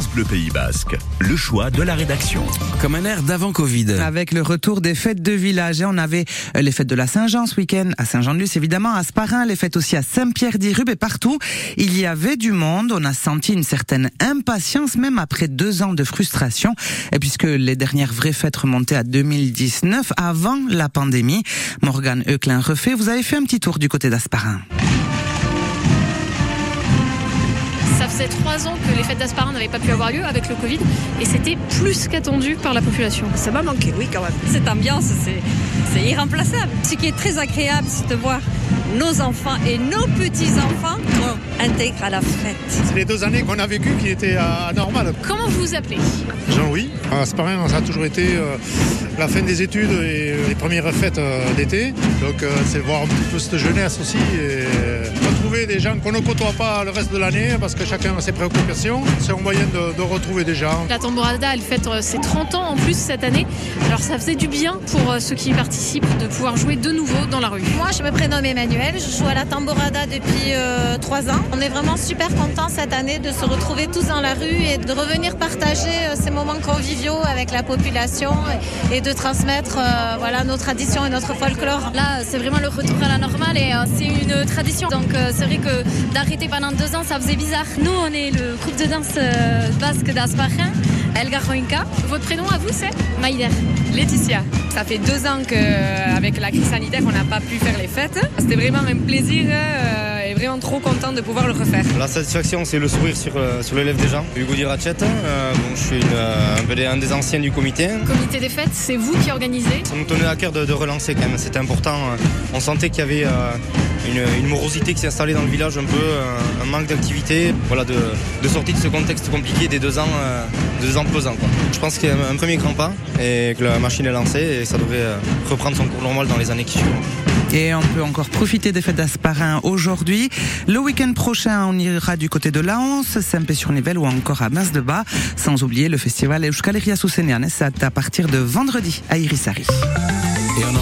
France Bleu Pays Basque, le choix de la rédaction. Comme un air d'avant Covid. Avec le retour des fêtes de village, on avait euh, les fêtes de la Saint-Jean ce week-end, à Saint-Jean-de-Luz évidemment, à Sparin, les fêtes aussi à Saint-Pierre-d'Irube et partout. Il y avait du monde, on a senti une certaine impatience même après deux ans de frustration, et puisque les dernières vraies fêtes remontaient à 2019, avant la pandémie. Morgane Euclin refait, vous avez fait un petit tour du côté d'Asparin. Faisait trois ans que les fêtes d'Asparin n'avaient pas pu avoir lieu avec le Covid et c'était plus qu'attendu par la population. Ça m'a manqué, oui, quand même. Cette ambiance, c'est irremplaçable. Ce qui est très agréable, c'est de voir nos enfants et nos petits-enfants intègrent à la fête. C'est les deux années qu'on a vécues qui étaient anormales. Comment vous vous appelez? Jean-Louis. Asparin, ça a toujours été euh, la fin des études et les premières fêtes euh, d'été. Donc euh, c'est voir un petit peu cette jeunesse aussi et retrouver des gens qu'on ne côtoie pas le reste de l'année parce que chacun a ses préoccupations. C'est un moyen de, de, retrouver des gens. La Tambourada, elle fête ses 30 ans en plus cette année. Alors ça faisait du bien pour ceux qui y participent de pouvoir jouer de nouveau dans la rue. Moi, je me prénomme Emmanuel. Je joue à la Tambourada depuis euh, 3 ans. On est vraiment super contents cette année de se retrouver tous dans la rue et de revenir partager euh, ces moments conviviaux avec la population et, et de transmettre euh, voilà, nos traditions et notre folklore. Là, c'est vraiment le retour à la normale et euh, c'est une tradition. Donc c'est vrai que d'arrêter pendant deux ans, ça faisait bizarre. Nous, on est le groupe de danse basque d'Asparin. Elgar Roinka. Votre prénom à vous, c'est Maïder. Laetitia. Ça fait deux ans qu'avec la crise sanitaire, on n'a pas pu faire les fêtes. C'était vraiment un plaisir euh, et vraiment trop content de pouvoir le refaire. La satisfaction, c'est le sourire sur, euh, sur les lèvres des gens. Hugo Dirachet, euh, bon, je suis une, un, peu des, un, des anciens du comité. Comité des fêtes, c'est vous qui organisez? Ça nous tenait à cœur de, de relancer quand même, c'était important. On sentait qu'il y avait une, une, morosité qui s'est installée dans le village, un peu un, manque d'activité. Voilà, de, de sortir de ce contexte compliqué des deux ans, deux ans pesants. Quoi. Je pense qu'il y a un premier grand pas et que la machine est lancée et ça devrait reprendre son cours normal dans les années qui suivent. Et on peut encore profiter des fêtes d'Asparin aujourd'hui. Le week-end prochain, on ira du côté de Laons, Saint-Pé-sur-Nivelle ou encore à Mas-de-Bas. Sans oublier le festival Euskal Herria à partir de vendredi à Irisari.